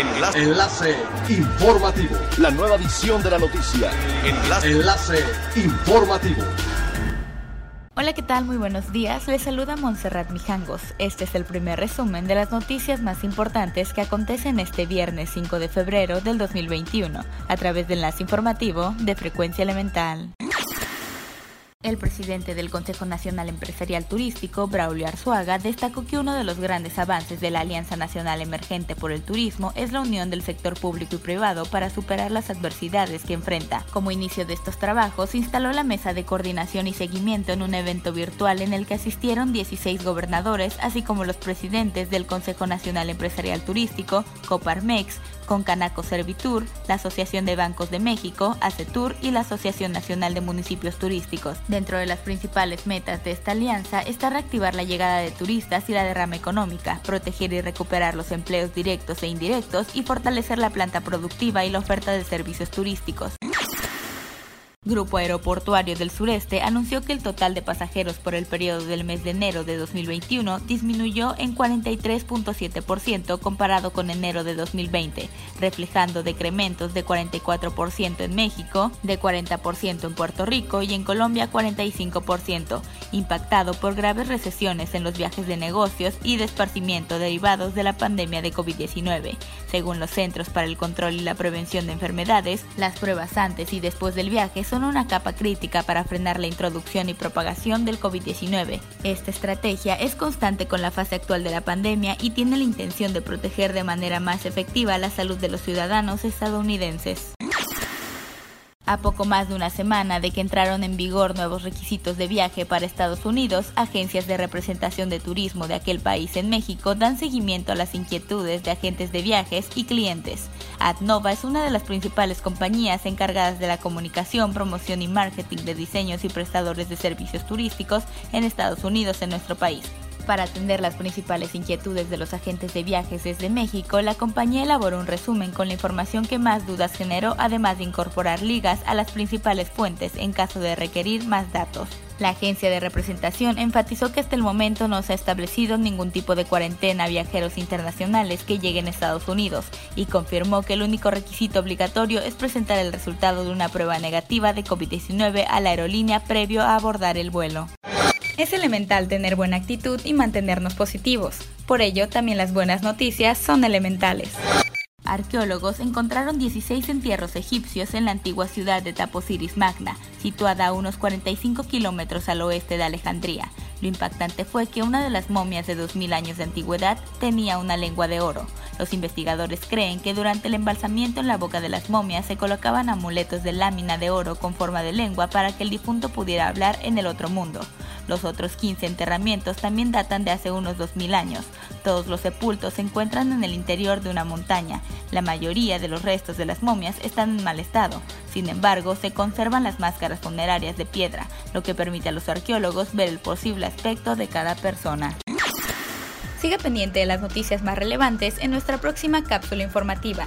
Enlace. Enlace informativo. La nueva edición de la noticia. Enlace. Enlace informativo. Hola, ¿qué tal? Muy buenos días. Les saluda Montserrat Mijangos. Este es el primer resumen de las noticias más importantes que acontecen este viernes 5 de febrero del 2021 a través del enlace informativo de Frecuencia Elemental. El presidente del Consejo Nacional Empresarial Turístico, Braulio Arzuaga, destacó que uno de los grandes avances de la Alianza Nacional Emergente por el Turismo es la unión del sector público y privado para superar las adversidades que enfrenta. Como inicio de estos trabajos, instaló la mesa de coordinación y seguimiento en un evento virtual en el que asistieron 16 gobernadores, así como los presidentes del Consejo Nacional Empresarial Turístico, Coparmex, con Canaco Servitur, la Asociación de Bancos de México, ACETUR y la Asociación Nacional de Municipios Turísticos. Dentro de las principales metas de esta alianza está reactivar la llegada de turistas y la derrama económica, proteger y recuperar los empleos directos e indirectos y fortalecer la planta productiva y la oferta de servicios turísticos. Grupo Aeroportuario del Sureste anunció que el total de pasajeros por el periodo del mes de enero de 2021 disminuyó en 43.7% comparado con enero de 2020, reflejando decrementos de 44% en México, de 40% en Puerto Rico y en Colombia 45%, impactado por graves recesiones en los viajes de negocios y de esparcimiento derivados de la pandemia de COVID-19. Según los Centros para el Control y la Prevención de Enfermedades, las pruebas antes y después del viaje son una capa crítica para frenar la introducción y propagación del COVID-19. Esta estrategia es constante con la fase actual de la pandemia y tiene la intención de proteger de manera más efectiva la salud de los ciudadanos estadounidenses. A poco más de una semana de que entraron en vigor nuevos requisitos de viaje para Estados Unidos, agencias de representación de turismo de aquel país en México dan seguimiento a las inquietudes de agentes de viajes y clientes. AdNova es una de las principales compañías encargadas de la comunicación, promoción y marketing de diseños y prestadores de servicios turísticos en Estados Unidos en nuestro país. Para atender las principales inquietudes de los agentes de viajes desde México, la compañía elaboró un resumen con la información que más dudas generó, además de incorporar ligas a las principales fuentes en caso de requerir más datos. La agencia de representación enfatizó que hasta el momento no se ha establecido ningún tipo de cuarentena a viajeros internacionales que lleguen a Estados Unidos y confirmó que el único requisito obligatorio es presentar el resultado de una prueba negativa de COVID-19 a la aerolínea previo a abordar el vuelo. Es elemental tener buena actitud y mantenernos positivos. Por ello, también las buenas noticias son elementales. Arqueólogos encontraron 16 entierros egipcios en la antigua ciudad de Taposiris Magna, situada a unos 45 kilómetros al oeste de Alejandría. Lo impactante fue que una de las momias de 2000 años de antigüedad tenía una lengua de oro. Los investigadores creen que durante el embalsamiento en la boca de las momias se colocaban amuletos de lámina de oro con forma de lengua para que el difunto pudiera hablar en el otro mundo. Los otros 15 enterramientos también datan de hace unos 2000 años. Todos los sepultos se encuentran en el interior de una montaña. La mayoría de los restos de las momias están en mal estado. Sin embargo, se conservan las máscaras funerarias de piedra, lo que permite a los arqueólogos ver el posible aspecto de cada persona. Siga pendiente de las noticias más relevantes en nuestra próxima cápsula informativa.